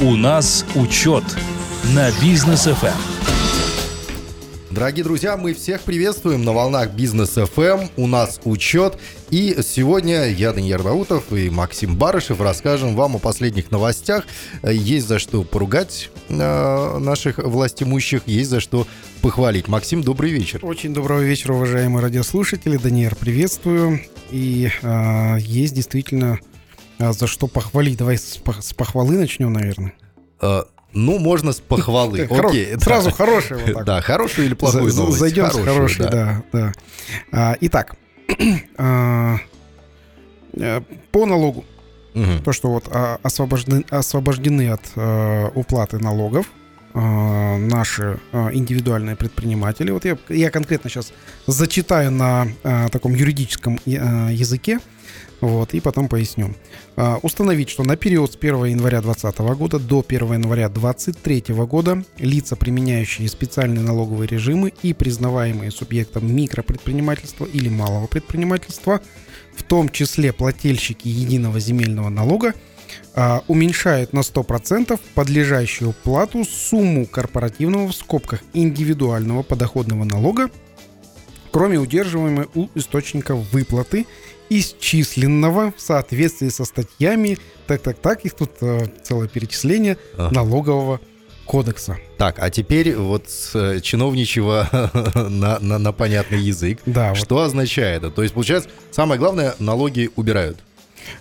У нас учет на бизнес ФМ. Дорогие друзья, мы всех приветствуем на волнах Бизнес FM. У нас учет. И сегодня я, Даниил Наутов и Максим Барышев расскажем вам о последних новостях. Есть за что поругать э, наших властимущих, есть за что похвалить. Максим, добрый вечер. Очень доброго вечера, уважаемые радиослушатели. Даниэль, приветствую. И э, есть действительно э, за что похвалить. Давай с, с похвалы начнем, наверное. Э, ну, можно с похвалы. Окей. Сразу хороший вот так. Да, хорошую или плохую новость? Зайдем с хорошей, да. да. А, итак, а, э, по налогу. То, что вот а, освобождены, освобождены от а, уплаты налогов а, наши а, индивидуальные предприниматели. Вот я, я конкретно сейчас зачитаю на а, таком юридическом а, языке. Вот, и потом поясню. А, установить, что на период с 1 января 2020 года до 1 января 2023 года лица, применяющие специальные налоговые режимы и признаваемые субъектом микропредпринимательства или малого предпринимательства, в том числе плательщики единого земельного налога, а, уменьшают на 100% подлежащую плату сумму корпоративного в скобках индивидуального подоходного налога, кроме удерживаемой у источника выплаты исчисленного в соответствии со статьями, так-так-так, их тут э, целое перечисление ага. налогового кодекса. Так, а теперь вот с э, чиновничьего на, на, на понятный язык. Да. Что вот. означает это? То есть, получается, самое главное, налоги убирают.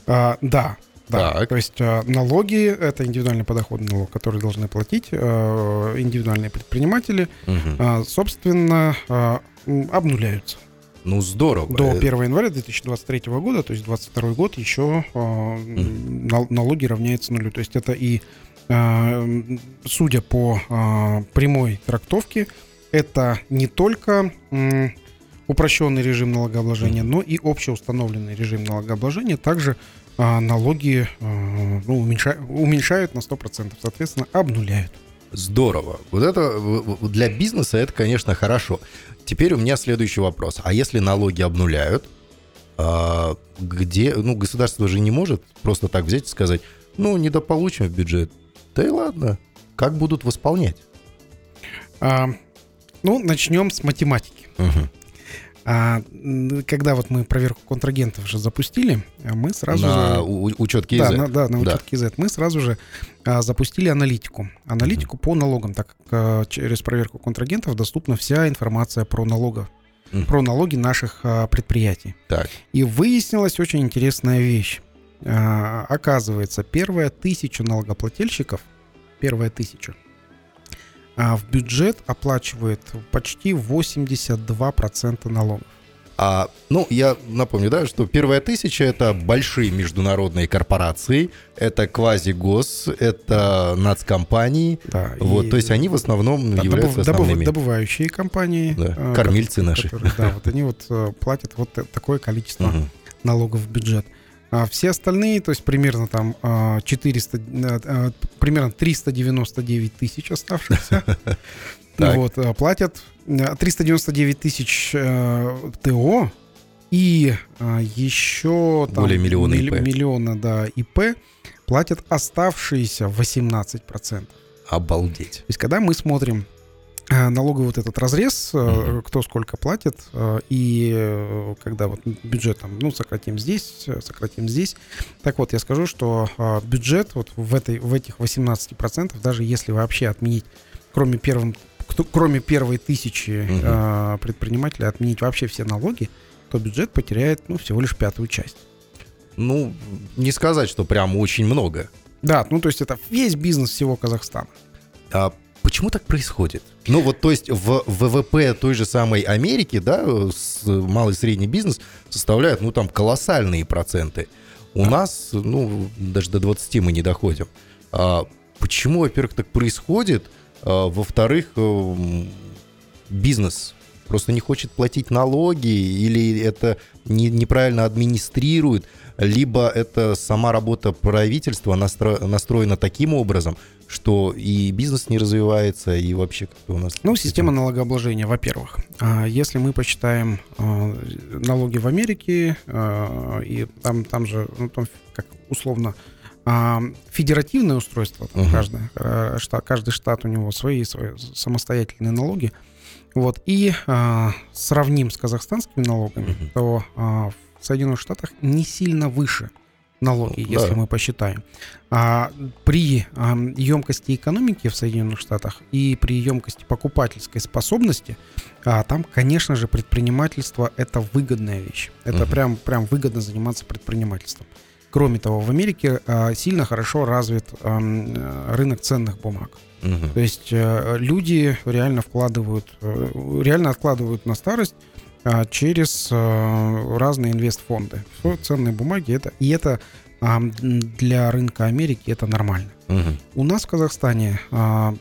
А, да, да, так. то есть э, налоги это индивидуальный подоходный налог, который должны платить э, индивидуальные предприниматели, угу. собственно, обнуляются. Ну, здорово. До 1 января 2023 года, то есть 22 год, еще э, mm. налоги равняются нулю. То есть это и, э, судя по э, прямой трактовке, это не только э, упрощенный режим налогообложения, но и общеустановленный режим налогообложения. Также э, налоги э, ну, уменьшают, уменьшают на 100%, соответственно, обнуляют. Здорово. Вот это для бизнеса это, конечно, хорошо. Теперь у меня следующий вопрос. А если налоги обнуляют, а где, ну, государство же не может просто так взять и сказать, ну, недополучим в бюджет. Да и ладно. Как будут восполнять? А, ну, начнем с математики. Угу. А, когда вот мы проверку контрагентов же запустили, а мы сразу на же... учет КИЗ? Да, на, да, на учет да. КИЗ. Мы сразу же а, запустили аналитику. Аналитику mm-hmm. по налогам, так как а, через проверку контрагентов доступна вся информация про налогов. Mm-hmm. Про налоги наших а, предприятий. Так. И выяснилась очень интересная вещь. А, оказывается, первая тысяча налогоплательщиков, первая тысяча, в бюджет оплачивает почти 82% налогов. А, ну, я напомню, да, что первая тысяча это большие международные корпорации, это квази-гос, это нацкомпании. Да, вот, и, то есть они в основном да, являются добыв, основными. Добывающие компании. Да, э, кормильцы которые, наши. Которые, да, вот они вот э, платят вот такое количество налогов в бюджет. А все остальные, то есть примерно там 400, а, а, примерно 399 тысяч оставшихся, вот, платят 399 тысяч э, ТО и еще там, более миллиона ИП. миллиона да, ИП платят оставшиеся 18%. Обалдеть. То есть когда мы смотрим налоговый вот этот разрез, uh кто сколько платит, э, и когда вот бюджет там, ну, сократим здесь, сократим здесь. Так вот, я скажу, что бюджет вот в, этой, в этих 18%, даже если вообще отменить, кроме, первым, кроме первой тысячи uh предпринимателей, отменить вообще все налоги, то бюджет потеряет, ну, всего лишь пятую часть. Ну, не сказать, что прям очень много. Да, ну, то есть это весь бизнес всего Казахстана. А Почему так происходит? Ну вот, то есть в ВВП той же самой Америки, да, малый и средний бизнес составляют, ну там колоссальные проценты. У а. нас, ну, даже до 20 мы не доходим. А почему, во-первых, так происходит? А, во-вторых, э, бизнес просто не хочет платить налоги или это не, неправильно администрирует, либо это сама работа правительства настро, настроена таким образом, что и бизнес не развивается, и вообще как у нас... Ну, система налогообложения, во-первых. А, если мы посчитаем а, налоги в Америке, а, и там, там же, ну, там как условно федеративное устройство, там, Мгм. каждый, штат, каждый штат у него свои, свои самостоятельные налоги. Вот, и сравним с казахстанскими налогами, Мгм. то в Соединенных Штатах не сильно выше налоги, Ну, если да. мы посчитаем. А при а, емкости экономики в Соединенных Штатах и при емкости покупательской способности, а, там, конечно же, предпринимательство это выгодная вещь. Это Мгм. прям, прям выгодно заниматься предпринимательством. Кроме того, в Америке а, сильно хорошо развит э, рынок ценных бумаг. Мгм. То есть э, люди реально вкладывают, э, реально откладывают на старость через э, разные инвестфонды. в ценные бумаги это и это а, для рынка Америки это нормально. Мгм. У нас в Казахстане а,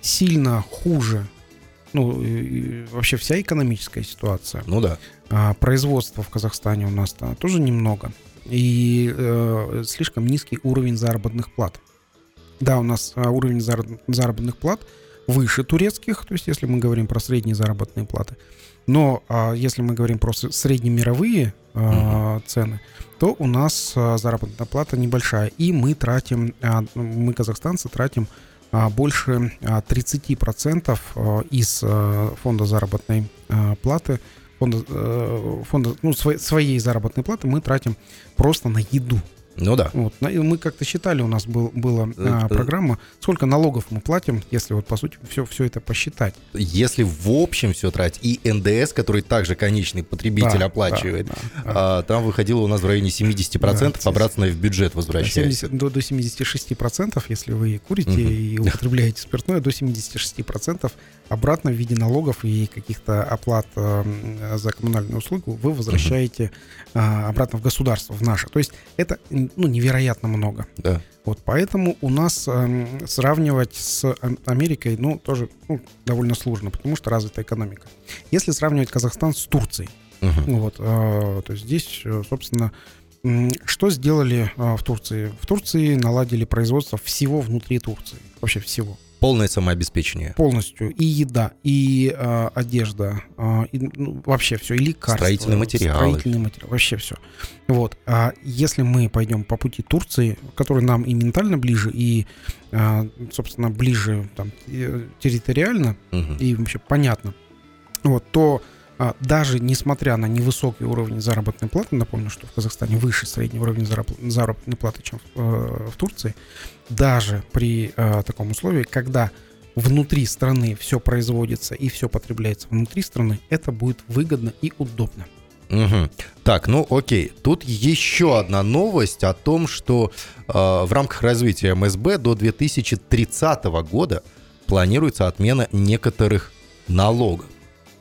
сильно хуже, ну вообще вся экономическая ситуация. Ну да. А, производства в Казахстане у нас -то тоже немного. И э, слишком низкий уровень заработных плат. Да, у нас а, уровень зараб- заработных плат выше турецких, то есть если мы говорим про средние заработные платы. Но а, если мы говорим про среднемировые а, цены, то у нас а, заработная плата небольшая. И мы тратим, а, мы, казахстанцы, тратим а, больше а, 30% а, из а, фонда заработной а, платы фонда, э, фонда ну, своей, своей заработной платы мы тратим просто на еду. Ну да. Вот. Мы как-то считали, у нас был, была а, Это- программа, сколько налогов мы платим, если вот по сути все, все это посчитать. Если в общем все тратить, и НДС, который также конечный потребитель Да, оплачивает, да, да, да. а, там выходило у нас в районе 70%, Да, обратно в бюджет возвращается. 70 до, до 76%, если вы курите Мгм. и употребляете спиртное, до 76% обратно в виде налогов и каких-то оплат э, за коммунальную услугу вы возвращаете а, обратно в государство, в наше. То есть это ну, невероятно много. Да. Вот поэтому у нас эм, сравнивать с Ам- Америкой, ну, тоже ну, довольно сложно, потому что развитая экономика. Если сравнивать Казахстан с Турцией, Мгм. вот, э, то здесь, э, собственно, м, что сделали э, в Турции? В Турции наладили производство всего внутри Турции, вообще всего, Полное самообеспечение. полностью. И еда, и э, одежда, э, и, ну, вообще все, и лекарства. Строительные материалы. Строительные материалы, вообще все. Вот. А если мы пойдем по пути Турции, который нам и ментально ближе, и, э, собственно, ближе там, э, территориально, Мгм. и вообще понятно, вот, то даже несмотря на невысокий уровень заработной платы, напомню, что в Казахстане выше средний уровень зараб- заработной платы, чем в, э, в Турции, даже при э, таком условии, когда внутри страны все производится и все потребляется внутри страны, это будет выгодно и удобно. Мгм. Так, ну окей. Тут еще одна новость о том, что э, в рамках развития МСБ до 2030 года планируется отмена некоторых налогов.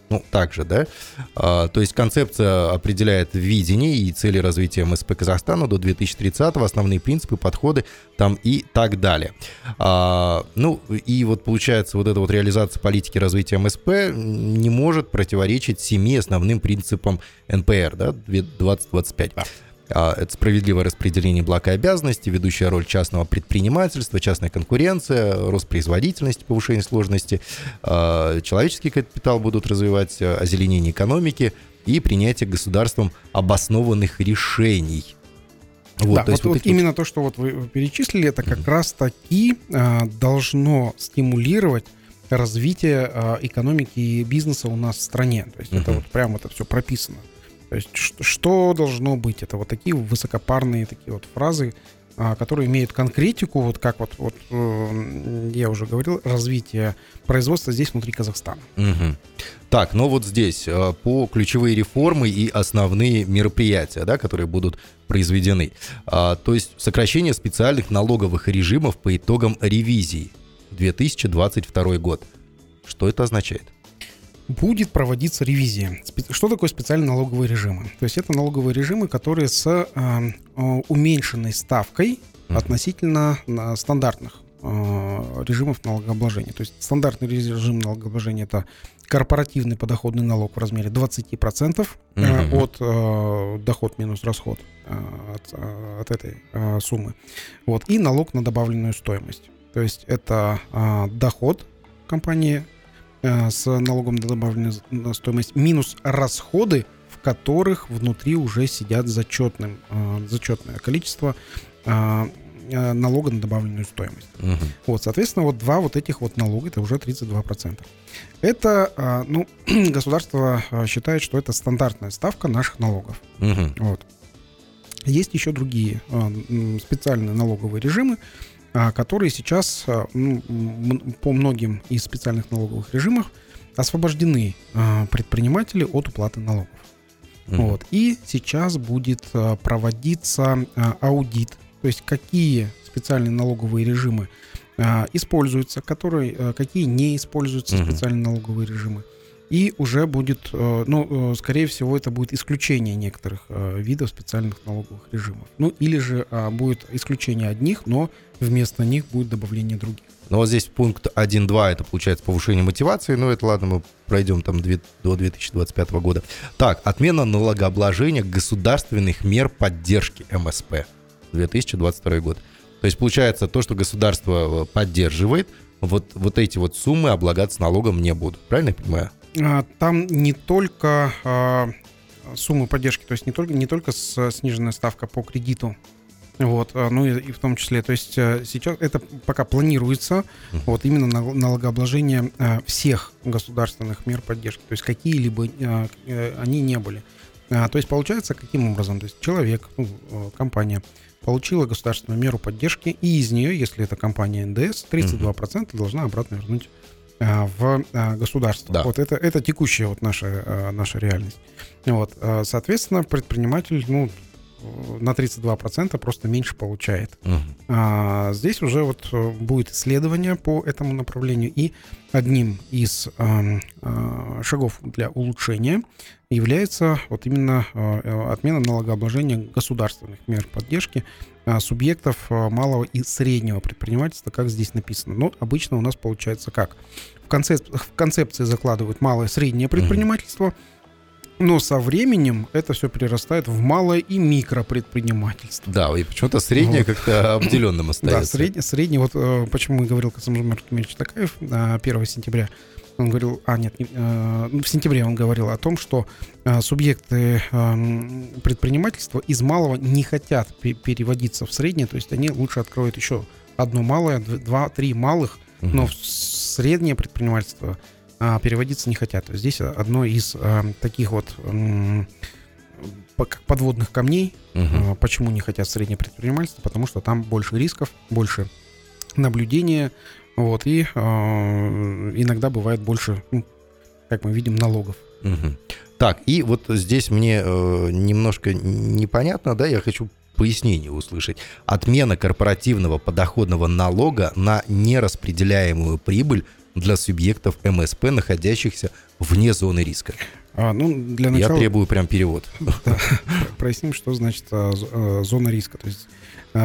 Ну, также, да? А, то есть концепция определяет видение и цели развития МСП Казахстана до 2030 основные принципы, подходы там и так далее. А, ну, и вот получается, вот эта вот реализация политики развития МСП не может противоречить семи основным принципам НПР, да, 2025. А, Это справедливое распределение благ и обязанностей, ведущая роль частного предпринимательства, частная конкуренция, рост производительности, повышение сложности, а, человеческий капитал будут развивать, а, озеленение экономики и принятие государством обоснованных решений. Вот, да, то вот, вот вот именно то, что вот вы перечислили, это как раз таки а, должно стимулировать развитие а, экономики и бизнеса у нас в стране. То есть это Мгм. вот прямо это все прописано. То есть что, что должно быть? Это вот такие высокопарные такие вот фразы, а, которые имеют конкретику, вот как вот, вот э, я уже говорил, развитие производства здесь внутри Казахстана. Мгм. Так, ну вот здесь э, по ключевые реформы и основные мероприятия, да, которые будут произведены. А, То есть сокращение специальных налоговых режимов по итогам ревизии 2022 год. Что это означает? Будет проводиться ревизия. Что такое специальные налоговые режимы? То есть это налоговые режимы, которые с э, э, уменьшенной ставкой относительно на стандартных э, режимов налогообложения. То есть стандартный режим налогообложения это корпоративный подоходный налог в размере 20% э, Мгм. от э, доход минус расход э, от, э, от этой э, суммы. Вот. И налог на добавленную стоимость. То есть это э, доход компании э, с налогом на добавленную стоимость минус расходы, в которых внутри уже сидят зачетным, э, зачетное количество э, э, налога на добавленную стоимость. Мгм. Вот, соответственно, вот два вот этих вот налога, это уже 32%. Это, ну, государство считает, что это стандартная ставка наших налогов. Мгм. Вот. Есть еще другие специальные налоговые режимы, которые сейчас а, ну, по многим из специальных налоговых режимов освобождены а, предприниматели от уплаты налогов. Мгм. Вот. И сейчас будет а, проводиться а, аудит, то есть какие специальные налоговые режимы а, используются, которые, а, какие не используются Мгм. специальные налоговые режимы. И уже будет, э, ну, э, скорее всего, это будет исключение некоторых э, видов специальных налоговых режимов. Ну, или же а, будет исключение одних, но вместо них будет добавление других. Ну вот здесь пункт 1.2, это получается повышение мотивации, но это ладно, мы пройдем там до 2025 года. Так, отмена налогообложения государственных мер поддержки МСП, 2022 год. То есть получается то, что государство поддерживает, вот, вот эти вот суммы облагаться налогом не будут. Правильно я понимаю? А, Там не только а, суммы поддержки, то есть не только, не только сниженная ставка по кредиту, вот, а, ну и, и в том числе, то есть э, сейчас это пока планируется, вот именно нал- налогообложение а, всех государственных мер поддержки, то есть какие-либо э, они не были. То есть получается каким образом? То есть человек, ну, э, компания получила государственную меру поддержки, и из нее, если это компания НДС, 32% должна обратно вернуть в а, государство. Да. Вот это, это текущая вот наша, а, наша реальность. Вот, а, соответственно, предприниматель, ну, на 32% просто меньше получает. Мгм. А, здесь уже вот э, будет исследование по этому направлению, и одним из ам, а, шагов для улучшения является вот именно а, отмена налогообложения государственных мер поддержки а, субъектов а, малого и среднего предпринимательства, как здесь написано. Но обычно у нас получается как? В, концеп- в концепции закладывают малое и среднее предпринимательство, но со временем это все перерастает в малое и микропредпринимательство. Да, и почему-то среднее Вот. как-то обделенным Да, остается. средний, средний вот э, почему и говорил Константин Маркович Такаев э, 1 сентября. Он говорил, а нет, не- э, ну, в сентябре он говорил о том, что э, субъекты эм, предпринимательства из малого не хотят пе- переводиться в среднее, то есть они лучше откроют еще одно малое, дв- два, три малых, Мгм. но в среднее предпринимательство а, переводиться не хотят. То есть Здесь одно из а, таких вот как подводных камней, Мгм. а, Почему не хотят среднее предпринимательство? Потому что там больше рисков, больше наблюдения, вот, и а, иногда бывает больше, ну, как мы видим, налогов. Мгм. Так, и вот здесь мне э, немножко непонятно, да, я хочу пояснение услышать. Отмена корпоративного подоходного налога на нераспределяемую прибыль для субъектов МСП, находящихся вне зоны риска. А, ну, для Я начала требую прям перевод. про- проясним, что значит а, зона риска. То есть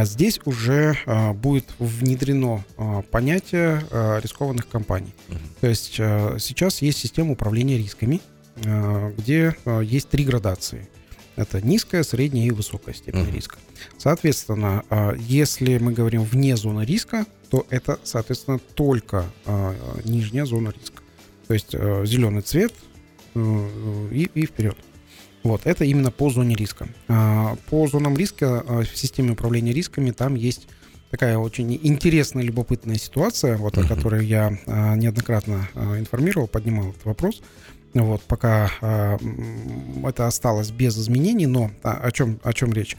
здесь уже а, будет внедрено а, понятие а, рискованных компаний. Мгм. То есть а, сейчас есть система управления рисками, а, где а, есть три градации. Это низкая, средняя и высокая степень Мгм. риска. Соответственно, а, если мы говорим вне зоны риска, то это, соответственно, только а, нижняя зона риска. То есть зеленый цвет и, и вперед. Вот, это именно по зоне риска. А, По зонам риска а, в системе управления рисками там есть такая очень интересная, любопытная ситуация, вот, о которой я а, неоднократно информировал, поднимал этот вопрос. Вот, пока это осталось без изменений, но о чем, о чем речь?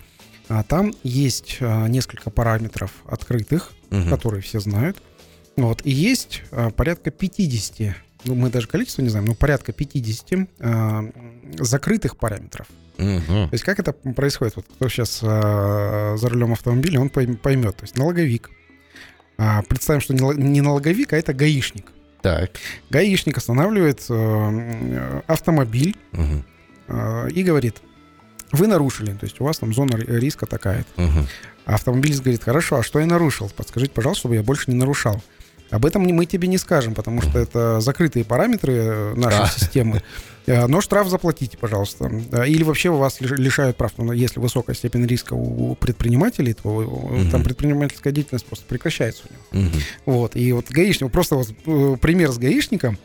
Там есть несколько параметров открытых, Мгм. которые все знают. Вот. И есть порядка 50, ну мы даже количество не знаем, но порядка 50 а, закрытых параметров. Мгм. То есть как это происходит? Вот кто сейчас за рулем автомобиля, он пойм- поймет. То есть налоговик. А, представим, что не ло- не налоговик, а это гаишник. Так. Гаишник останавливает э, автомобиль Мгм. э, и говорит, вы нарушили, то есть у вас там зона ри- риска такая-то. Мгм. А автомобилист говорит, хорошо, а что я нарушил? Подскажите, пожалуйста, чтобы я больше не нарушал. Об этом мы тебе не скажем, потому что это закрытые параметры э, нашей А. системы. Э, Но штраф заплатите, пожалуйста. Э, Или вообще вас лиш- лишают прав. Ну, Если высокая степень риска у предпринимателей, то Мгм. там предпринимательская деятельность просто прекращается у него. Мгм. Вот, и вот гаишник, просто вот пример с гаишником,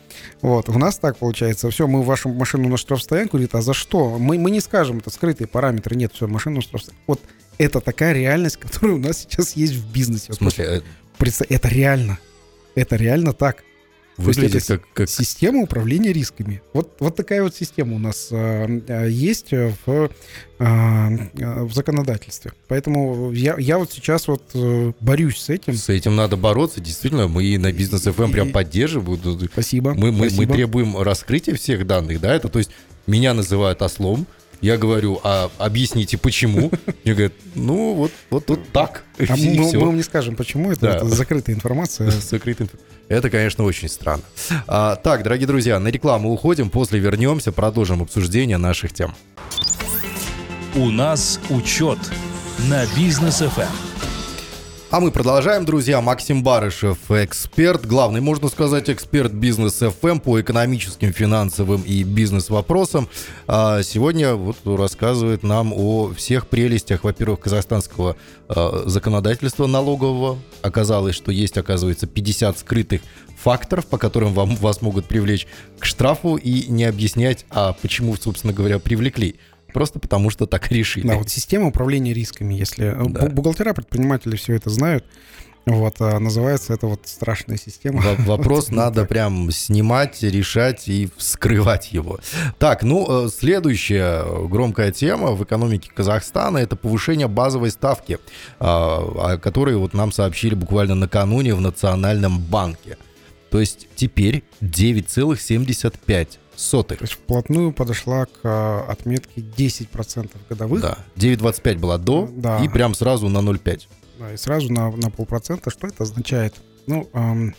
вот, у нас так получается, все, мы вашу машину на штрафстоянку, говорит, а за что? Мы, мы не скажем, это скрытые параметры, нет, все, машину на штрафстоянку. Вот Это такая реальность, которая у нас сейчас есть в бизнесе. В смысле? Это реально. Это реально так. Выглядит как, как... Система управления рисками. Вот, вот такая вот система у нас э, есть в, э, в законодательстве. Поэтому я, я вот сейчас вот э, борюсь с этим. С этим надо бороться. Действительно, мы на бизнес FM прям поддерживаем. Спасибо. Мы, мы, спасибо. мы требуем раскрытия всех данных, да, это то есть меня называют ослом, я говорю, а объясните почему? Мне говорят, ну вот, вот, вот так. А мы, мы вам не скажем, почему это, да. это закрытая информация. Закрытая информация. Это, конечно, очень странно. А, так, дорогие друзья, на рекламу уходим, после вернемся, продолжим обсуждение наших тем. У нас учет на бизнес FM. А мы продолжаем, друзья. Максим Барышев, эксперт, главный, можно сказать, эксперт бизнес FM по экономическим, финансовым и бизнес-вопросам. А сегодня вот рассказывает нам о всех прелестях, во-первых, казахстанского а, законодательства налогового. Оказалось, что есть, оказывается, 50 скрытых факторов, по которым вам, вас могут привлечь к штрафу и не объяснять, а почему, собственно говоря, привлекли. Просто потому, что так решили. Да, вот система управления рисками, если... Э, да. Бухгалтера, предприниматели все это знают. Вот, а называется это вот страшная система. Вопрос надо прям снимать, решать и вскрывать его. Так, ну, э, следующая громкая тема в экономике Казахстана – это повышение базовой ставки, а, о которой вот нам сообщили буквально накануне в Национальном банке. То есть теперь 9,75 сотых. То есть вплотную подошла к а, отметке 10% годовых. Да, 9,25 была до, да. и прям сразу на 0,5. Да, и сразу на, на полпроцента. Что это означает? Ну, эм,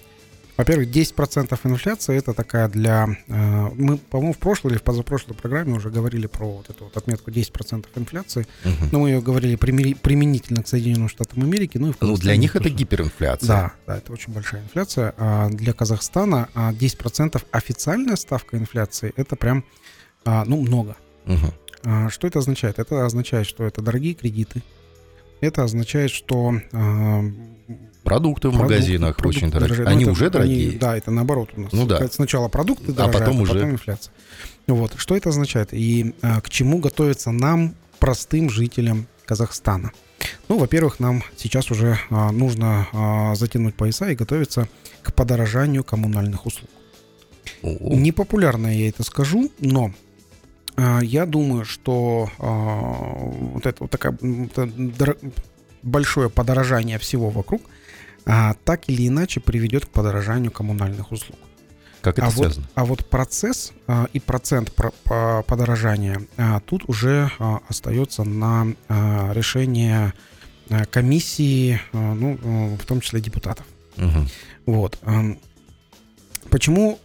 во-первых, 10% инфляции это такая для... Э, мы, по-моему, в прошлой или в позапрошлой программе уже говорили про вот эту вот отметку 10% инфляции. Угу. Но мы ее говорили применительно к Соединенным Штатам Америки. Ну, и ну для них тоже. это гиперинфляция. Да, да, это очень большая инфляция. А для Казахстана 10% а, официальная ставка инфляции это прям, а, ну, много. Угу. Что это означает? Это означает, что это дорогие кредиты. Это означает, что Продукты в продукты, магазинах продукты очень дорогие. Дорожают. Они ну, уже дорогие? Они, да, это наоборот у нас. Ну да. Сначала продукты дорожают, а потом, а потом инфляция. Вот. Что это означает? И а, к чему готовиться нам, простым жителям Казахстана? Ну, во-первых, нам сейчас уже а, нужно а, затянуть пояса и готовиться к подорожанию коммунальных услуг. О-о. Непопулярно я это скажу, но а, я думаю, что а, вот это вот такая это большое подорожание всего вокруг – а, так или иначе приведет к подорожанию коммунальных услуг. Как это а связано? Вот, а вот процесс а, и процент про, по, подорожания а, тут уже а, остается на а, решение а, комиссии, а, ну, а, в том числе депутатов. Угу. Вот. А, почему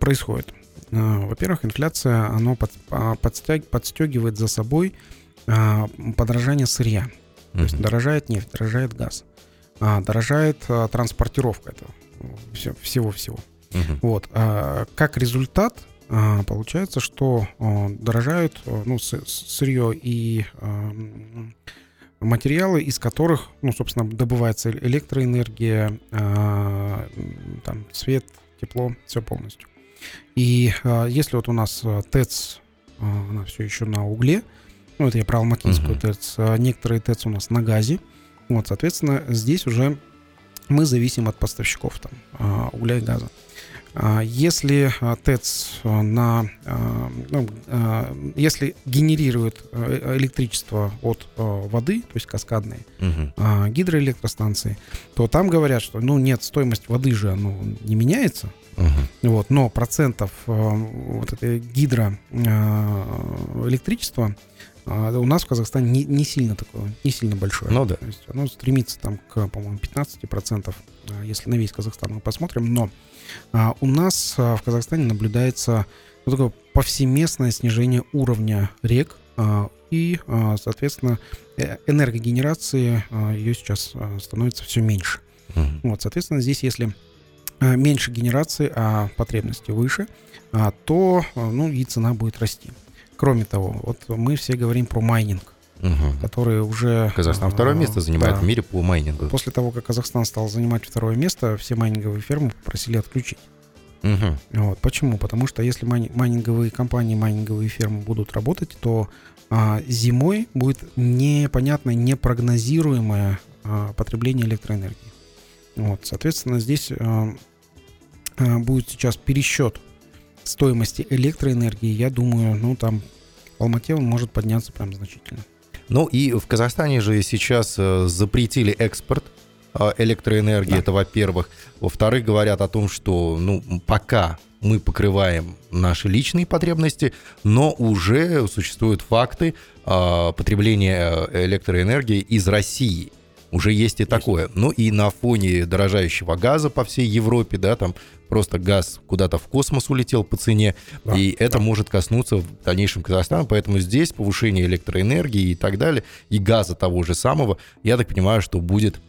происходит? А, во-первых, инфляция, под, а, подстяг, подстегивает за собой а, подорожание сырья. То есть дорожает нефть, дорожает газ дорожает а, транспортировка этого всего-всего. Угу. Вот. А, как результат, а, получается, что а, дорожают а, ну, сырье и а, материалы, из которых, ну, собственно, добывается электроэнергия, а, там, свет, тепло, все полностью. И а, если вот у нас а, ТЭЦ, а, она все еще на угле, ну, это я про Алматинскую uh-huh. ТЭЦ, а некоторые ТЭЦ у нас на газе, вот, соответственно, здесь уже мы зависим от поставщиков там, а, угля и газа. А, если а, ТЭЦ на, ну, если генерирует электричество от воды, то есть каскадные угу. гидроэлектростанции, то там говорят, что ну нет, стоимость воды же ну, не меняется, Угу. Вот, но процентов вот этой гидроэлектричества а у нас в Казахстане не, не сильно такое, не сильно большое. Ну да. То есть оно стремится там к, по-моему, 15%, а, если на весь Казахстан мы посмотрим. Но а, у нас а, в Казахстане наблюдается ну, такое повсеместное снижение уровня рек а, и, а, соответственно, э, энергогенерации а, ее сейчас а, становится все меньше. Угу. Вот, соответственно, здесь если а, меньше генерации, а потребности выше, а, то ну, и цена будет расти. Кроме того, вот мы все говорим про майнинг, угу. который уже... Казахстан второе место занимает да, в мире по майнингу. После того, как Казахстан стал занимать второе место, все майнинговые фермы попросили отключить. Угу. Вот. Почему? Потому что если май- майнинговые компании, майнинговые фермы будут работать, то а, зимой будет непонятное, непрогнозируемое а, потребление электроэнергии. Вот, соответственно, здесь а, а, будет сейчас пересчет стоимости электроэнергии. Я думаю, ну там в Алмате он может подняться прям значительно. Ну и в Казахстане же сейчас э, запретили экспорт э, электроэнергии, да. это во-первых. Во-вторых, говорят о том, что ну, пока мы покрываем наши личные потребности, но уже существуют факты э, потребления электроэнергии из России. Уже есть и такое. Ну и на фоне дорожающего газа по всей Европе, да, там просто газ куда-то в космос улетел по цене, да, и это да. может коснуться в дальнейшем Казахстана, поэтому здесь повышение электроэнергии и так далее, и газа того же самого, я так понимаю, что будет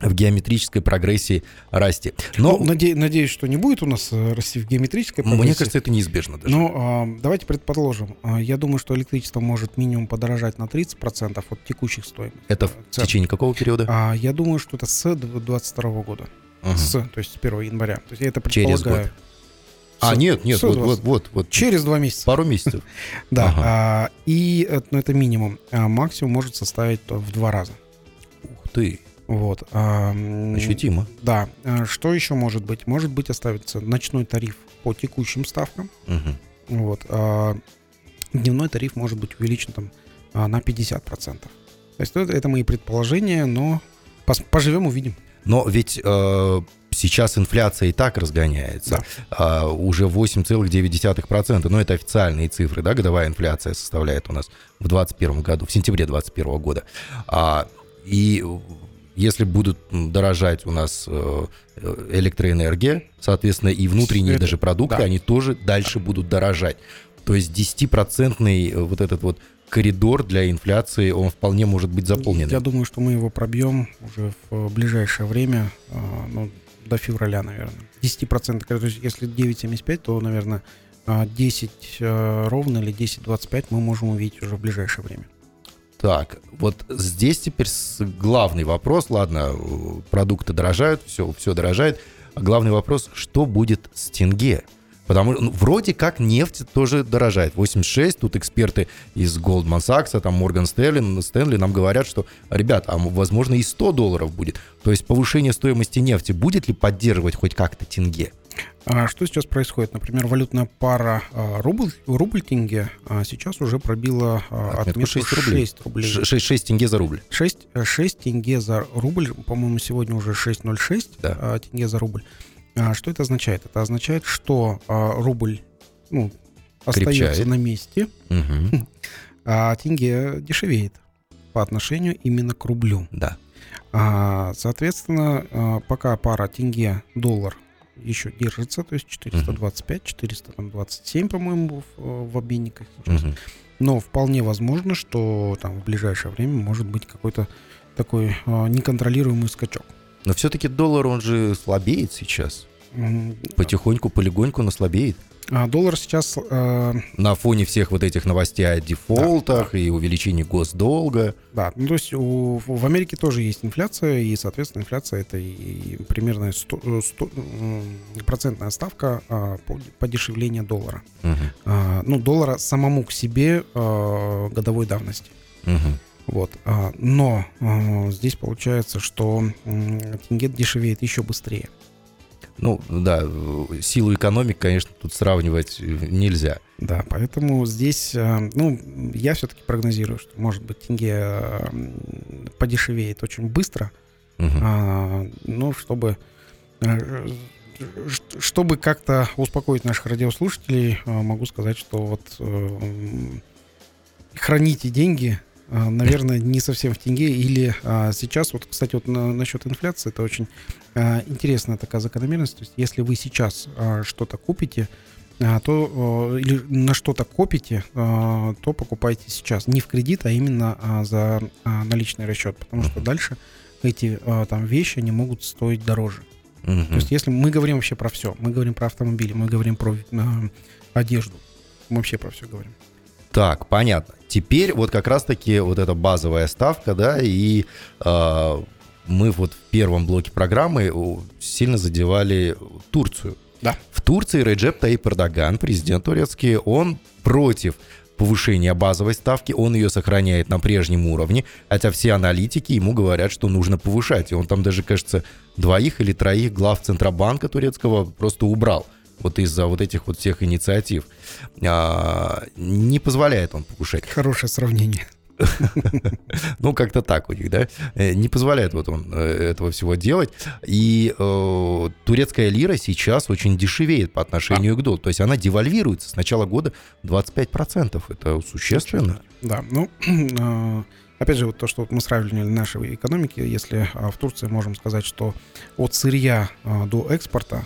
в геометрической прогрессии расти. Но ну, наде, надеюсь, что не будет у нас э, расти в геометрической прогрессии. Мне кажется, это неизбежно даже. Но а, давайте предположим, а, я думаю, что электричество может минимум подорожать на 30% от текущих стоимостей. Это в цен. течение какого периода? А, я думаю, что это с 2022 года. С, то есть с 1 января. То есть я это предполагаю. Через год. А, нет, нет, вот, вот, вот, вот. Через два месяца. Пару месяцев. Да, ага. а, и ну, это минимум. А максимум может составить в два раза. Ух ты. Вот. Ощутимо. Да. А что еще может быть? Может быть оставится ночной тариф по текущим ставкам. Угу. Вот. А дневной тариф может быть увеличен там а, на 50%. То есть это, это мои предположения, но поживем, увидим. Но ведь э, сейчас инфляция и так разгоняется. Да. Э, уже 8,9%. Но это официальные цифры, да, годовая инфляция составляет у нас в 2021 году, в сентябре 2021 года. А, и если будут дорожать у нас э, электроэнергия, соответственно, и внутренние даже продукты, да. они тоже дальше будут дорожать. То есть 10-процентный э, вот этот вот коридор для инфляции, он вполне может быть заполнен. Я думаю, что мы его пробьем уже в ближайшее время, э, ну, до февраля, наверное. 10%, то есть если 9,75, то, наверное, 10 ровно или 10,25 мы можем увидеть уже в ближайшее время. Так, вот здесь теперь главный вопрос. Ладно, продукты дорожают, все, все дорожает. Главный вопрос, что будет с тенге? Потому что ну, вроде как нефть тоже дорожает. 86, тут эксперты из Goldman Sachs, там Морган Стэнли, Стэнли нам говорят, что, ребят, а возможно и 100 долларов будет. То есть повышение стоимости нефти будет ли поддерживать хоть как-то тенге? А что сейчас происходит? Например, валютная пара а, рубль, рубль тенге а, сейчас уже пробила отметку 6 рублей. 6 рублей. 6, 6 тенге за рубль. 6, 6 тенге за рубль. По-моему, сегодня уже 6,06 да. тенге за рубль. Что это означает? Это означает, что рубль ну, остается Крепчает. на месте, угу. а тенге дешевеет по отношению именно к рублю. Да. Соответственно, пока пара тенге-доллар еще держится, то есть 425, 427, по-моему, в, в обменниках сейчас. Угу. Но вполне возможно, что там в ближайшее время может быть какой-то такой э, неконтролируемый скачок. Но все-таки доллар, он же слабеет сейчас. Потихоньку, полегоньку, но слабеет. А доллар сейчас... Э... На фоне всех вот этих новостей о дефолтах да, да. и увеличении госдолга. Да, ну то есть у, в Америке тоже есть инфляция, и, соответственно, инфляция это и примерно 100, 100, процентная ставка а, по, подешевления доллара. Угу. А, ну, доллара самому к себе а, годовой давности. Угу. Вот. А, но а, здесь получается, что а, тенге дешевеет еще быстрее. Ну, да, силу экономик, конечно, тут сравнивать нельзя. Да, поэтому здесь, э, ну, я все-таки прогнозирую, что, может быть, тенге э, подешевеет очень быстро, угу. но чтобы э, чтобы как-то успокоить наших радиослушателей, могу сказать, что вот храните деньги а, наверное, не совсем в тенге. Или а, сейчас, вот, кстати, вот на, насчет инфляции, это очень а, интересная такая закономерность. То есть, если вы сейчас а, что-то купите, а, то а, или на что-то копите, а, то покупайте сейчас. Не в кредит, а именно а, за а, наличный расчет. Потому что дальше эти а, там вещи, они могут стоить дороже. Uh-huh. То есть, если мы говорим вообще про все, мы говорим про автомобили, мы говорим про а, одежду, мы вообще про все говорим. Так, понятно. Теперь вот как раз-таки вот эта базовая ставка, да, и э, мы вот в первом блоке программы сильно задевали Турцию. Да. В Турции Реджеп Таип Эрдоган, президент турецкий, он против повышения базовой ставки, он ее сохраняет на прежнем уровне, хотя все аналитики ему говорят, что нужно повышать. И он там даже, кажется, двоих или троих глав Центробанка турецкого просто убрал вот из-за вот этих вот всех инициатив. А, не позволяет он повышать. Хорошее сравнение. Ну, как-то так у них, да? Э, не позволяет вот он э, этого всего делать. И э, турецкая лира сейчас очень дешевеет по отношению а. к доллару. То есть она девальвируется с начала года 25%. Это существенно. Да, ну... Э, опять же, вот то, что мы сравнивали нашей экономики, если а, в Турции можем сказать, что от сырья а, до экспорта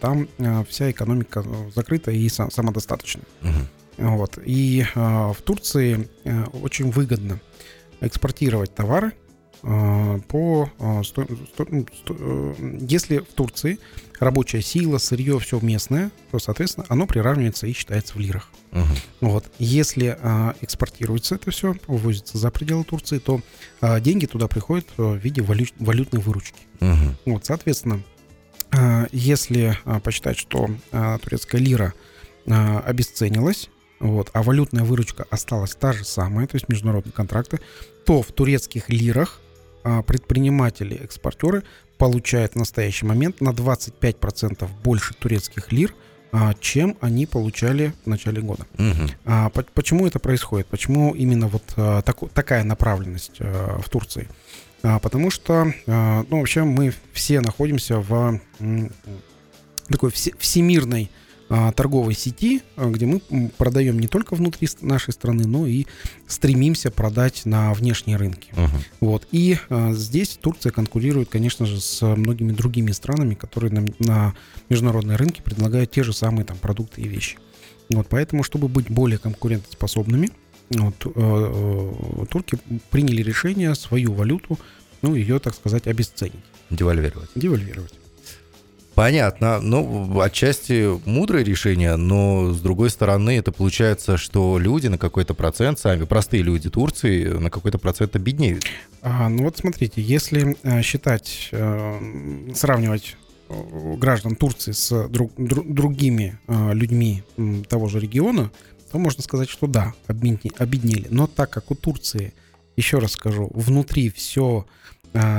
там вся экономика закрыта и самодостаточна. Угу. Вот. И э, в Турции э, очень выгодно экспортировать товары э, по... Э, сто, сто, ну, сто, э, если в Турции рабочая сила, сырье, все местное, то, соответственно, оно приравнивается и считается в лирах. Uh-huh. Вот. Если э, экспортируется это все, увозится за пределы Турции, то э, деньги туда приходят в виде валю, валютной выручки. Uh-huh. Вот, соответственно, э, если э, посчитать, что э, турецкая лира обесценилась, вот, а валютная выручка осталась та же самая, то есть международные контракты, то в турецких лирах а, предприниматели-экспортеры получают в настоящий момент на 25% больше турецких лир, а, чем они получали в начале года. Угу. А, по почему это происходит? Почему именно вот а, так, такая направленность а, в Турции? А, потому что, а, ну, вообще мы все находимся в такой все, всемирной а, торговой сети, где мы продаем не только внутри нашей страны, но и стремимся продать на внешние рынки. Uh-huh. Вот. И а, здесь Турция конкурирует, конечно же, с многими другими странами, которые на, на международные рынки предлагают те же самые там продукты и вещи. Вот, поэтому, чтобы быть более конкурентоспособными, вот, э, э, турки приняли решение свою валюту, ну, ее, так сказать, обесценить. Девальвировать. Девальвировать. Понятно. Ну, отчасти мудрое решение, но с другой стороны, это получается, что люди на какой-то процент, сами простые люди Турции, на какой-то процент обеднеют. А, ну вот смотрите, если э, считать, сравнивать граждан Турции с друг, друг, другими людьми того же региона, то можно сказать, что да, обеднели. Но так как у Турции, еще раз скажу, внутри все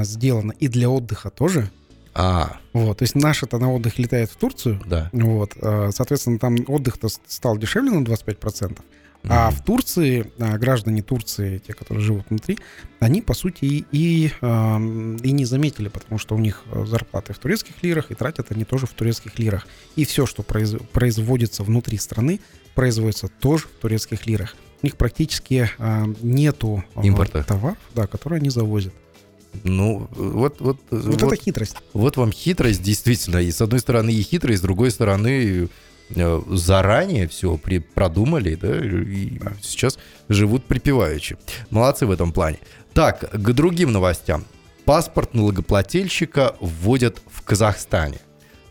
сделано и для отдыха тоже, а. Вот, то есть наш-то на отдых летает в Турцию. Да. Вот, а, соответственно, там отдых-то стал дешевле на 25%. Mm-hmm. А в Турции, а, граждане Турции, те, которые живут внутри, они, по сути, и, и, и не заметили, потому что у них зарплаты в турецких лирах, и тратят они тоже в турецких лирах. И все, что произ, производится внутри страны, производится тоже в турецких лирах. У них практически нету Импорта. товаров, да, которые они завозят. Ну, вот, вот, вот, вот это хитрость. Вот вам хитрость, действительно. И с одной стороны и хитрость, с другой стороны э, заранее все при, продумали, да, и да. сейчас живут припеваючи. Молодцы в этом плане. Так, к другим новостям. Паспорт налогоплательщика вводят в Казахстане.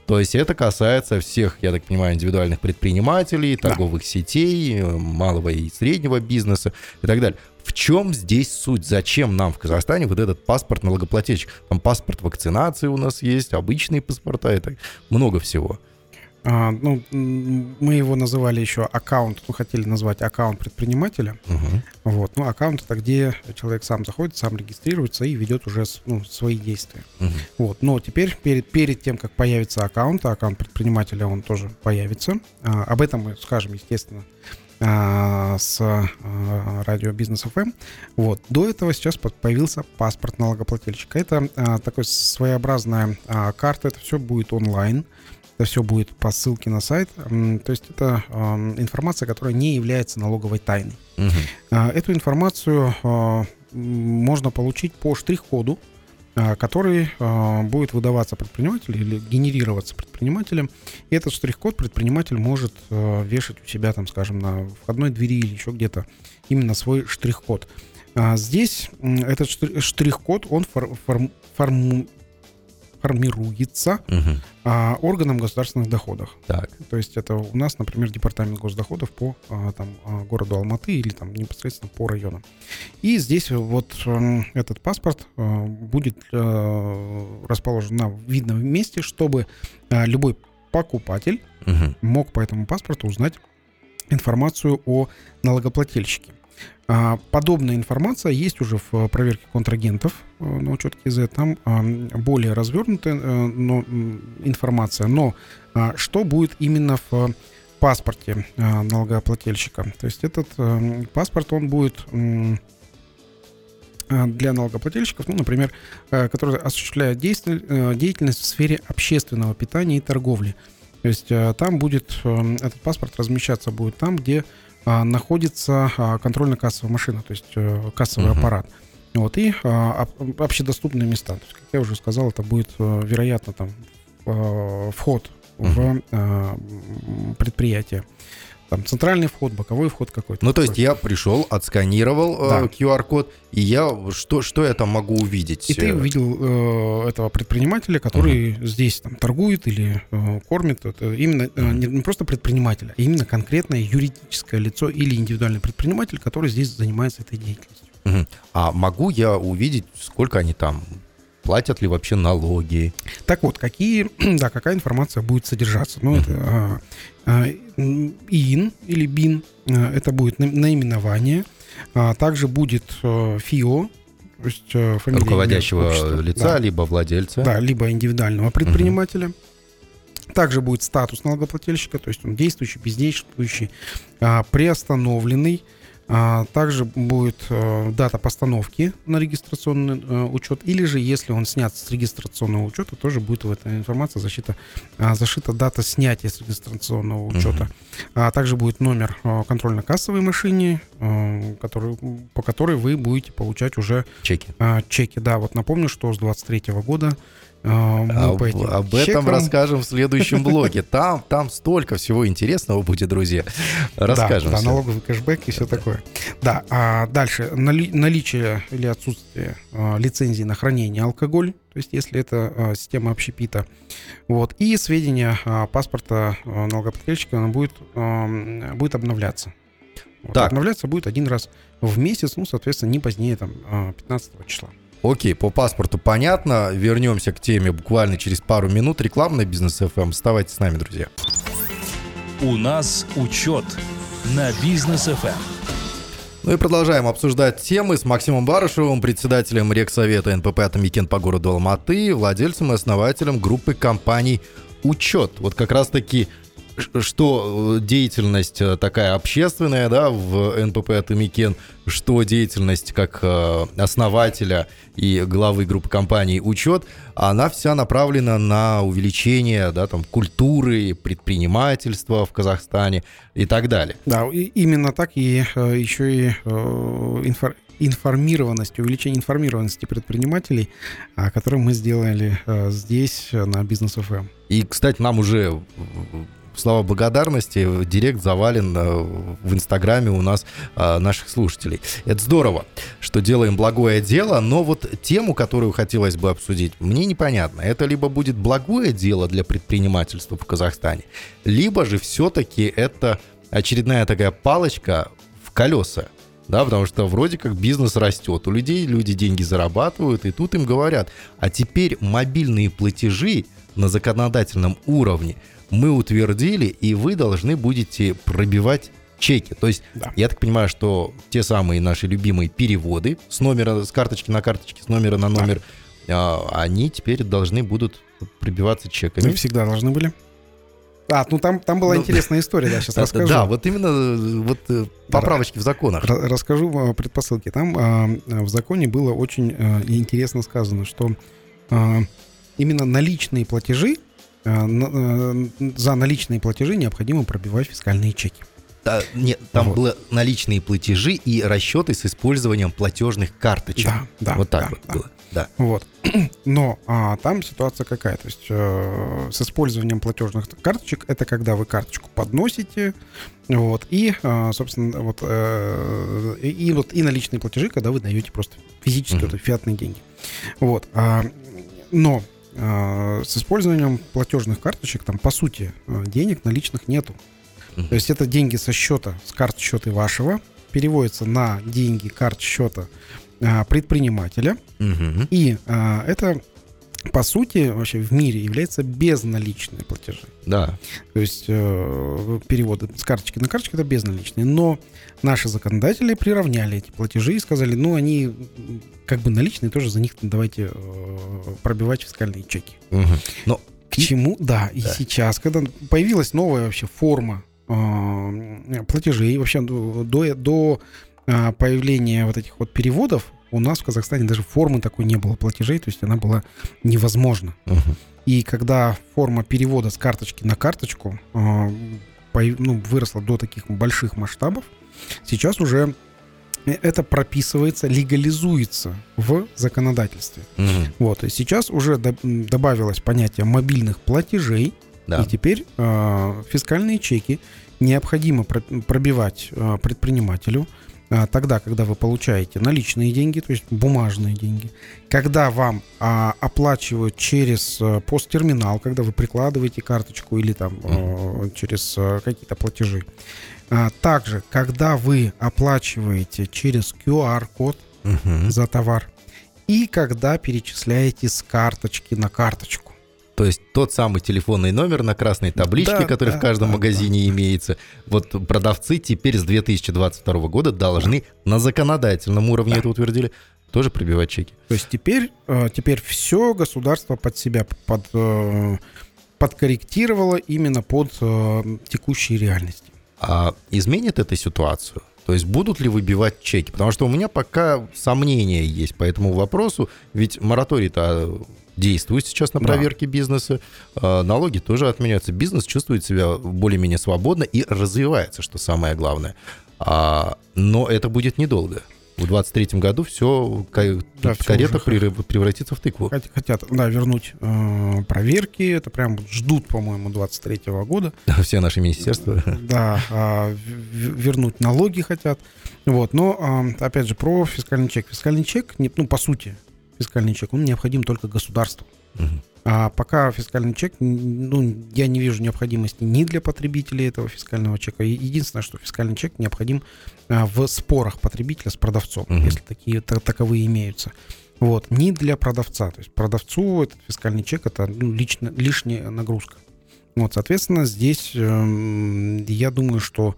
То есть это касается всех, я так понимаю, индивидуальных предпринимателей, торговых да. сетей, малого и среднего бизнеса и так далее. В чем здесь суть? Зачем нам в Казахстане вот этот паспорт налогоплательщик? Там паспорт вакцинации у нас есть, обычные паспорта, это много всего. А, ну, мы его называли еще аккаунт, ну, хотели назвать аккаунт предпринимателя. Угу. Вот, ну, аккаунт это где человек сам заходит, сам регистрируется и ведет уже ну, свои действия. Угу. Вот, но теперь перед, перед тем, как появится аккаунт, аккаунт предпринимателя, он тоже появится. А, об этом мы скажем, естественно, а, с а, радио Бизнес ФМ. Вот. До этого сейчас появился паспорт налогоплательщика. Это а, такой своеобразная карта, это все будет онлайн. Это все будет по ссылке на сайт. То есть это информация, которая не является налоговой тайной. Угу. Эту информацию можно получить по штрих-коду, а, который а, будет выдаваться предпринимателю или генерироваться предпринимателем. И этот штрих-код предприниматель может а, вешать у себя, там, скажем, на входной двери или еще где-то именно свой штрих-код. Здесь этот штрих-код, он фор, фор, форму, формируется угу. а, органом государственных доходов. Так. То есть это у нас, например, департамент госдоходов по а, там, а, городу Алматы или там непосредственно по районам. И здесь вот а, этот паспорт а, будет а, расположен на видном месте, чтобы а, любой покупатель угу. мог по этому паспорту узнать информацию о налогоплательщике. А, подобная информация есть уже в проверке контрагентов э, на учет КЗ. Там а, более развернутая э, информация. Но а, что будет именно в паспорте налогоплательщика? То есть этот э, паспорт, он будет для налогоплательщиков, ну, например, которые осуществляют деятельность в сфере общественного питания и торговли. То есть там будет, этот паспорт размещаться будет там, где находится а, контрольно-кассовая машина, то есть э, кассовый uh-huh. аппарат. Вот, и а, общедоступные места. То есть, как я уже сказал, это будет, э, вероятно, там вход uh-huh. в предприятие там центральный вход, боковой вход какой-то. Ну, то есть я пришел, отсканировал э, да. QR-код, и я что, что я там могу увидеть? И ты увидел э, этого предпринимателя, который uh-huh. здесь там торгует или э, кормит. Это именно э, не, не просто предприниматель, а именно конкретное юридическое лицо или индивидуальный предприниматель, который здесь занимается этой деятельностью. Uh-huh. А могу я увидеть, сколько они там платят ли вообще налоги. Так вот, какие, да, какая информация будет содержаться? Ну, это ИИН или БИН, а, это будет наименование, а, также будет а, ФИО, то есть а, фамилия руководящего лица, да. либо владельца. Да, либо индивидуального предпринимателя. Угу. Также будет статус налогоплательщика, то есть он действующий, бездействующий, а, приостановленный, а, также будет э, дата постановки на регистрационный э, учет, или же, если он снят с регистрационного учета, тоже будет в этой информации защита, а, зашита дата снятия с регистрационного учета. uh А также будет номер э, контрольно-кассовой машине, который, по которой вы будете получать уже чеки. Чеки, да. Вот напомню, что с 23 года а, об, об этом расскажем в следующем блоге. Там, там столько всего интересного будет, друзья. Расскажем. Да, да налоговый кэшбэк и все такое. Да, а дальше нали, наличие или отсутствие а, лицензии на хранение алкоголь, то есть если это а, система общепита, вот и сведения а, паспорта а, налогоплательщика, она будет а, будет обновляться. Вот, так. Обновляться будет один раз в месяц, ну, соответственно, не позднее там 15 а, числа. Окей, по паспорту понятно. Вернемся к теме буквально через пару минут. Реклама на Бизнес FM. Оставайтесь с нами, друзья. У нас учет на Бизнес FM. Ну и продолжаем обсуждать темы с Максимом Барышевым, председателем Регсовета НПП «Атамекен» по городу Алматы, владельцем и основателем группы компаний «Учет». Вот как раз-таки что э, деятельность э, такая общественная, да, в НПП «Атамекен», что деятельность как э, основателя и главы группы компаний «Учет», она вся направлена на увеличение, да, там, культуры, предпринимательства в Казахстане и так далее. Да, и именно так и еще и инфор информированность, увеличение информированности предпринимателей, которое мы сделали здесь на Бизнес ФМ. И, кстати, нам уже слова благодарности директ завален э, в Инстаграме у нас э, наших слушателей. Это здорово, что делаем благое дело, но вот тему, которую хотелось бы обсудить, мне непонятно. Это либо будет благое дело для предпринимательства в Казахстане, либо же все-таки это очередная такая палочка в колеса да, потому что вроде как бизнес растет, у людей люди деньги зарабатывают, и тут им говорят, а теперь мобильные платежи на законодательном уровне мы утвердили, и вы должны будете пробивать чеки. То есть, да. я так понимаю, что те самые наши любимые переводы с номера, с карточки на карточке, с номера на номер, да. они теперь должны будут пробиваться чеками. Мы всегда должны были. А, ну там, там была ну, интересная история, да, сейчас расскажу. Да, вот именно вот э, поправочки да, в законах. Расскажу э, предпосылки. Там а, в законе было очень а, интересно сказано, что а, именно наличные платежи Э, э, за наличные платежи необходимо пробивать фискальные чеки. Да, нет, там вот. было наличные платежи и расчеты с использованием платежных карточек. Да, да. Вот так да, вот да. было. Да. Вот. Но а, там ситуация какая? То есть э, с использованием платежных карточек это когда вы карточку подносите, вот, и, э, собственно, вот, э, и, и вот и наличные платежи, когда вы даете просто физически mm-hmm. фиатные деньги. Вот. А, но с использованием платежных карточек там по сути а, денег наличных нету. То есть это деньги со счета, с карт счета вашего, переводятся на деньги карт счета а, предпринимателя. И это по сути, вообще в мире является безналичные платежи. Да. То есть э, переводы с карточки на карточку это безналичные. Но наши законодатели приравняли эти платежи и сказали, ну, они как бы наличные, тоже за них давайте э, пробивать фискальные чеки. Угу. Но к чему? Да, и да. сейчас, когда появилась новая вообще форма э, платежей, вообще до, до, до э, появления вот этих вот переводов, у нас в Казахстане даже формы такой не было платежей, то есть она была невозможна. Uh-huh. И когда форма перевода с карточки на карточку э, ну, выросла до таких больших масштабов, сейчас уже это прописывается, легализуется в законодательстве. Угу. Вот, и сейчас уже до, добавилось понятие мобильных платежей, да. и теперь э, фискальные чеки необходимо пробивать э, предпринимателю тогда, когда вы получаете наличные деньги, то есть бумажные деньги, когда вам а, оплачивают через а, посттерминал, когда вы прикладываете карточку или там а, через а, какие-то платежи. А, также, когда вы оплачиваете через QR-код угу. за товар и когда перечисляете с карточки на карточку. То есть тот самый телефонный номер на красной табличке, да, который да, в каждом да, магазине да. имеется. Вот продавцы теперь с 2022 года должны на законодательном уровне да. это утвердили тоже прибивать чеки. То есть теперь, э, теперь все государство под себя под, э, подкорректировало именно под э, текущие реальности. А изменит это ситуацию? То есть будут ли выбивать чеки? Потому что у меня пока сомнения есть по этому вопросу. Ведь мораторий-то действует сейчас на проверке да. бизнеса. А, налоги тоже отменяются. Бизнес чувствует себя более-менее свободно и развивается, что самое главное. А, но это будет недолго. В 23 году все, да, карета все превратится в тыкву. Хотят, да, вернуть э, проверки. Это прям ждут, по-моему, 23 года. Все наши министерства. Да, э, вернуть налоги хотят. Вот, но, э, опять же, про фискальный чек. Фискальный чек, ну, по сути, фискальный чек, он необходим только государству. Угу. А пока фискальный чек, ну, я не вижу необходимости ни для потребителей этого фискального чека. Единственное, что фискальный чек необходим а, в спорах потребителя с продавцом, угу. если такие так, таковые имеются. Вот, не для продавца. То есть продавцу этот фискальный чек это ну, лично, лишняя нагрузка. Вот, соответственно, здесь э, я думаю, что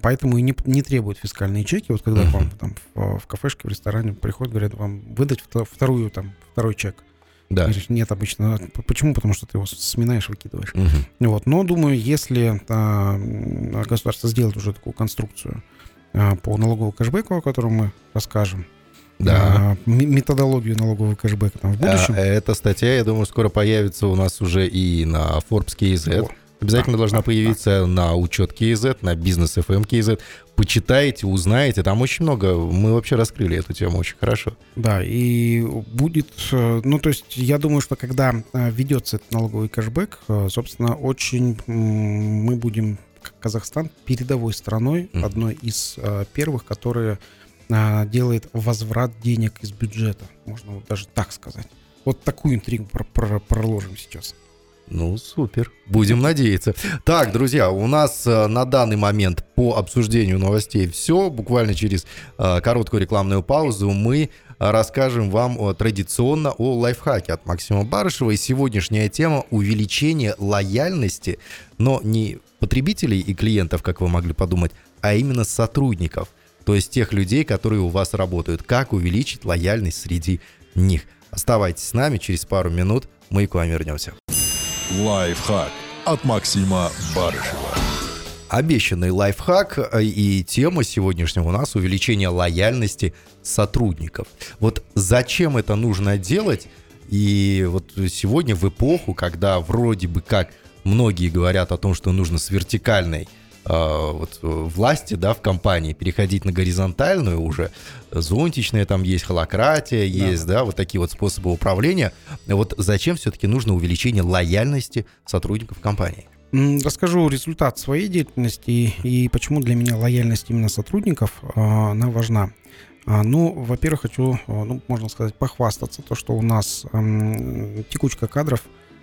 поэтому и не, не требуют фискальные чеки. Вот когда uh-huh. вам там в, в кафешке, в ресторане приходят, говорят, вам выдать вторую, там, второй чек. Да. Говоришь, нет, обычно. Почему? Потому что ты его сминаешь, выкидываешь. Угу. Вот. Но думаю, если а, государство сделает уже такую конструкцию а, по налоговому кэшбэку, о котором мы расскажем, да. А, методологию налогового кэшбэка там в будущем. А, эта статья, я думаю, скоро появится у нас уже и на Forbes KZ. Обязательно должна появиться на учет KZ, на бизнес FM KZ. Почитайте, узнаете, там очень много. Мы вообще раскрыли эту тему очень хорошо. Да, и будет, э, ну то есть я думаю, что когда э, ведется этот налоговый кэшбэк, э, собственно, очень мы будем, как Казахстан, передовой страной, mm. одной из первых, которые делает возврат денег из бюджета, можно вот даже так сказать. Вот такую интригу проложим сейчас. Ну, супер. Будем надеяться. Так, друзья, у нас э, на данный момент по обсуждению новостей все. Буквально через э, короткую рекламную паузу мы расскажем вам о, традиционно о лайфхаке от Максима Барышева. И сегодняшняя тема – увеличение лояльности, но не потребителей и клиентов, как вы могли подумать, а именно сотрудников, то есть тех людей, которые у вас работают. Как увеличить лояльность среди них? Оставайтесь с нами, через пару минут мы к вам вернемся. Лайфхак от Максима Барышева. Обещанный лайфхак э, и тема сегодняшнего у нас увеличение лояльности сотрудников. Вот зачем это нужно делать? И вот сегодня в эпоху, когда вроде бы как многие говорят о том, что нужно с вертикальной вот, э, власти да, в компании переходить на горизонтальную уже. Зонтичная там есть, холократия есть, да. да, вот такие вот способы управления. Вот зачем все-таки нужно увеличение лояльности сотрудников компании? Расскажу результат своей деятельности и почему для меня лояльность именно сотрудников, э, она важна. А, ну, во-первых, хочу, ну, можно сказать, похвастаться, то, что у нас текучка кадров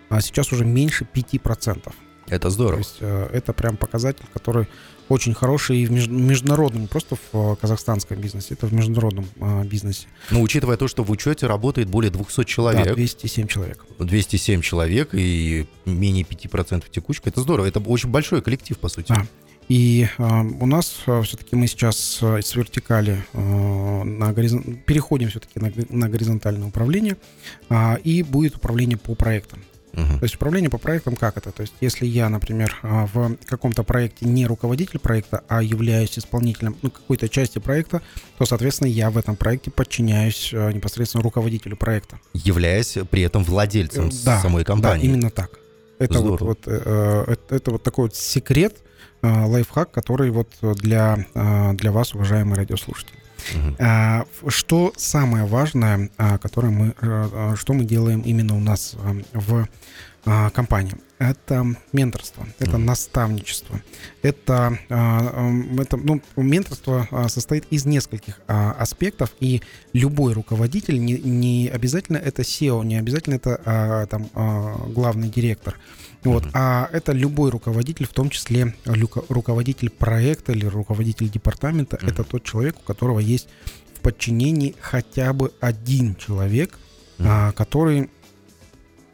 а, сейчас уже меньше 5%. Это здорово. То есть э, это прям показатель, который очень хороший и в международном, не просто в казахстанском бизнесе, это в международном а, бизнесе. Но учитывая то, что в учете работает более 200 человек. Да, 207 человек. 207 человек и менее 5% текучка, это здорово. Это очень большой коллектив, по сути. Да. И э, у нас э, все-таки мы сейчас э, с вертикали э, на горизон... переходим все-таки на, на горизонтальное управление, э, и будет управление по проектам. Uh-huh. То есть управление по проектам как это? То есть если я, например, э, в каком-то проекте не руководитель проекта, а являюсь исполнителем ну, какой-то части проекта, то, соответственно, я в этом проекте подчиняюсь э, непосредственно руководителю проекта. Являясь при этом владельцем да, самой компании. Да, именно так. Это вот, вот, э, это, это вот такой вот секрет, Э, лайфхак, который вот для, э, для вас, уважаемые радиослушатели. Угу. Что самое важное, которое мы, э, что мы делаем именно у нас в компании? Это менторство, это угу. наставничество, это, это ну, менторство состоит из нескольких аспектов, и любой руководитель не, не обязательно это SEO, не обязательно это там главный директор. Вот. Mm-hmm. А это любой руководитель, в том числе руководитель проекта или руководитель департамента, mm-hmm. это тот человек, у которого есть в подчинении хотя бы один человек, mm-hmm. а, который а,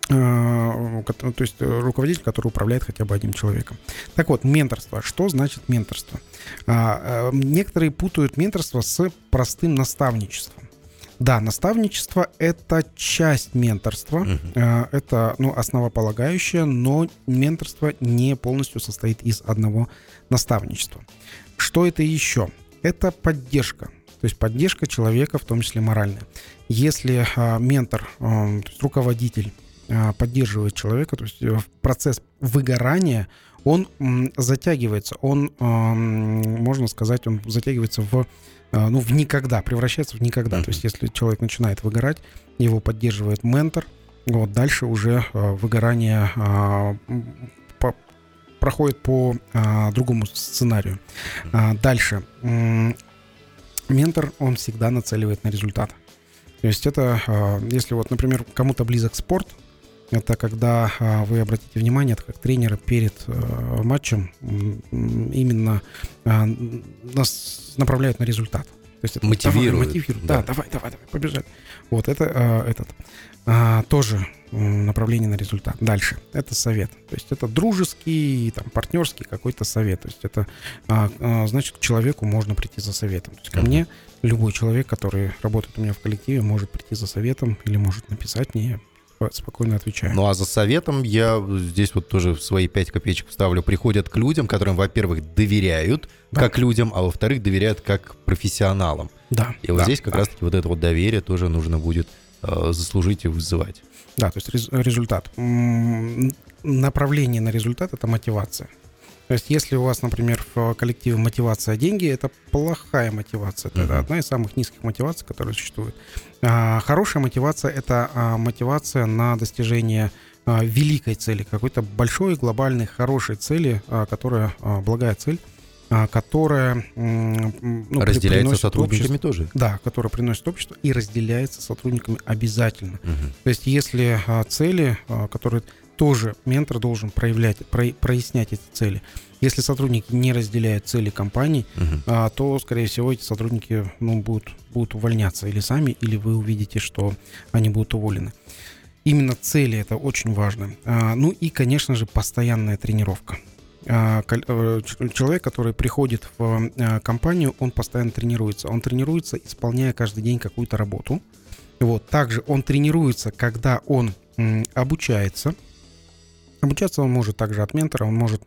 то есть руководитель, который управляет хотя бы одним человеком. Так вот, менторство. Что значит менторство? А, а, некоторые путают менторство с простым наставничеством. Да, наставничество — это часть менторства. Угу. Это ну, основополагающее, но менторство не полностью состоит из одного наставничества. Что это еще? Это поддержка. То есть поддержка человека, в том числе моральная. Если а, ментор, то есть руководитель поддерживает человека, то есть э, процесс выгорания, он затягивается, он, а, можно сказать, он затягивается в а, ну, в никогда, превращается в никогда. То есть, если человек начинает выгорать, его поддерживает ментор, вот дальше уже а, выгорание а, проходит по а, другому сценарию. А, дальше. Ментор, он всегда нацеливает на результат. То есть это, а, если вот, например, кому-то близок спорт, это когда а, вы обратите внимание, это как тренеры перед а, матчем именно а, нас направляют на результат. То есть это мотивируют. мотивируют. Да. да, давай, давай, давай, побежали. Вот это а, этот а, тоже направление на результат. Дальше. Это совет. То есть это дружеский, там, партнерский какой-то совет. То есть это а, а, значит, к человеку можно прийти за советом. То есть ко uh-huh. мне любой человек, который работает у меня в коллективе, может прийти за советом или может написать мне спокойно отвечаю. Ну а за советом я здесь вот тоже свои пять копеечек вставлю. Приходят к людям, которым, во-первых, доверяют да. как людям, а во-вторых, доверяют как профессионалам. Да. И вот да, здесь как да. раз-таки вот это вот доверие тоже нужно будет э, заслужить и вызывать. Да, то есть результат. Направление на результат — это мотивация. То есть, если у вас, например, в коллективе мотивация деньги, это плохая мотивация. Это uh-huh. одна из самых низких мотиваций, которые существуют. А, хорошая мотивация это а, мотивация на достижение а, великой цели, какой-то большой, глобальной, хорошей цели, а, которая а, благая цель которая ну, разделяется сотрудниками общество, тоже. Да, которая приносит общество и разделяется сотрудниками обязательно. Угу. То есть, если цели, которые тоже ментор должен проявлять, про, прояснять эти цели. Если сотрудники не разделяют цели компании, uh-huh. а, то, скорее всего, эти сотрудники ну, будут, будут увольняться или сами, или вы увидите, что они будут уволены. Именно цели это очень важно. А, ну и, конечно же, постоянная тренировка. А, э, человек, который приходит в а, компанию, он постоянно тренируется. Он тренируется, исполняя каждый день какую-то работу. Вот. Также он тренируется, когда он обучается, Обучаться он может также от ментора, он может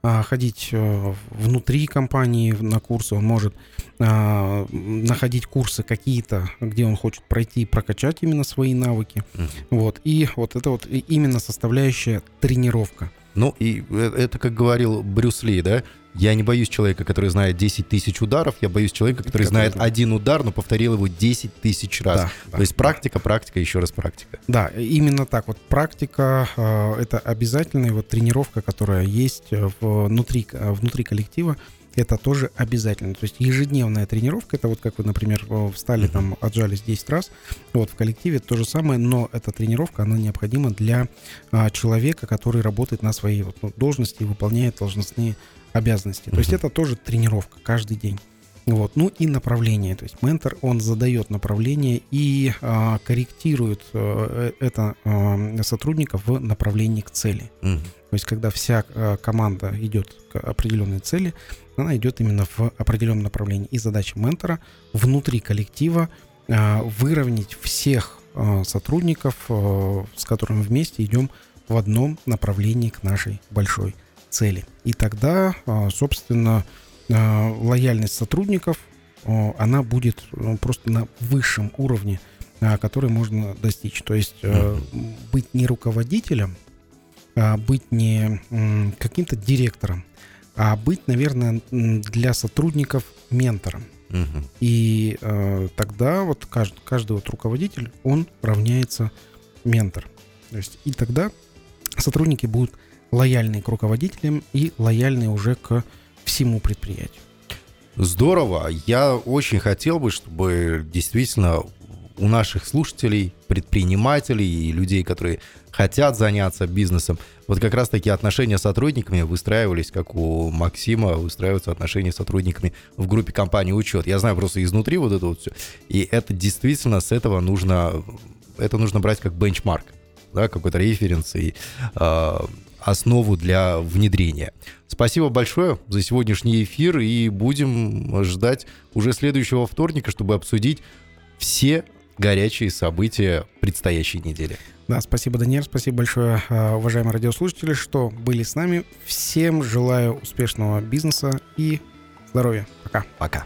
а, ходить а, внутри компании на курсы, он может а, находить курсы какие-то, где он хочет пройти и прокачать именно свои навыки. Uh-huh. Вот. И вот это вот именно составляющая тренировка. Ну, и э, это, как говорил Брюс Ли, да, я не боюсь человека, который знает 10 тысяч ударов, я боюсь человека, который знает один удар, но повторил его 10 тысяч раз. Да, То да, есть практика, да. практика, еще раз практика. Да, именно так. Вот практика э, это обязательная вот тренировка, которая есть внутри, внутри коллектива. это тоже обязательно. То есть ежедневная тренировка, это вот как вы, например, встали там, отжались 10 раз, вот в коллективе то же самое, но эта тренировка, она необходима для а, человека, который работает на своей вот, ну, должности и выполняет должностные обязанности. То есть это тоже тренировка каждый день. Вот. Ну и направление. То есть ментор, он задает направление и а, корректирует а, это а, сотрудника в направлении к цели. Угу. То есть когда вся а, команда идет к определенной цели, она идет именно в определенном направлении. И задача ментора внутри коллектива а, выровнять всех а, сотрудников, а, с которыми вместе идем в одном направлении к нашей большой цели. И тогда, а, собственно, а, лояльность сотрудников, она будет ну, просто на высшем уровне, а, который можно достичь. То есть э, быть не руководителем, а быть не каким-то директором, а быть, наверное, для сотрудников ментором. И э, тогда вот каждый, каждый вот руководитель, он равняется ментор. То есть и тогда сотрудники будут лояльны к руководителям и лояльны уже к всему предприятию. Здорово. Я очень хотел бы, чтобы действительно у наших слушателей, предпринимателей и людей, которые хотят заняться бизнесом, вот как раз такие отношения с сотрудниками выстраивались, как у Максима выстраиваются отношения с сотрудниками в группе компании «Учет». Я знаю просто изнутри вот это вот все. И это действительно с этого нужно, это нужно брать как бенчмарк, да, какой-то референс и э, основу для внедрения. Спасибо большое за сегодняшний эфир и будем ждать уже следующего вторника, чтобы обсудить все горячие события предстоящей недели. Да, спасибо, Даниэль, спасибо большое, а, уважаемые радиослушатели, что были с нами. Всем желаю успешного бизнеса и здоровья. Пока. Пока.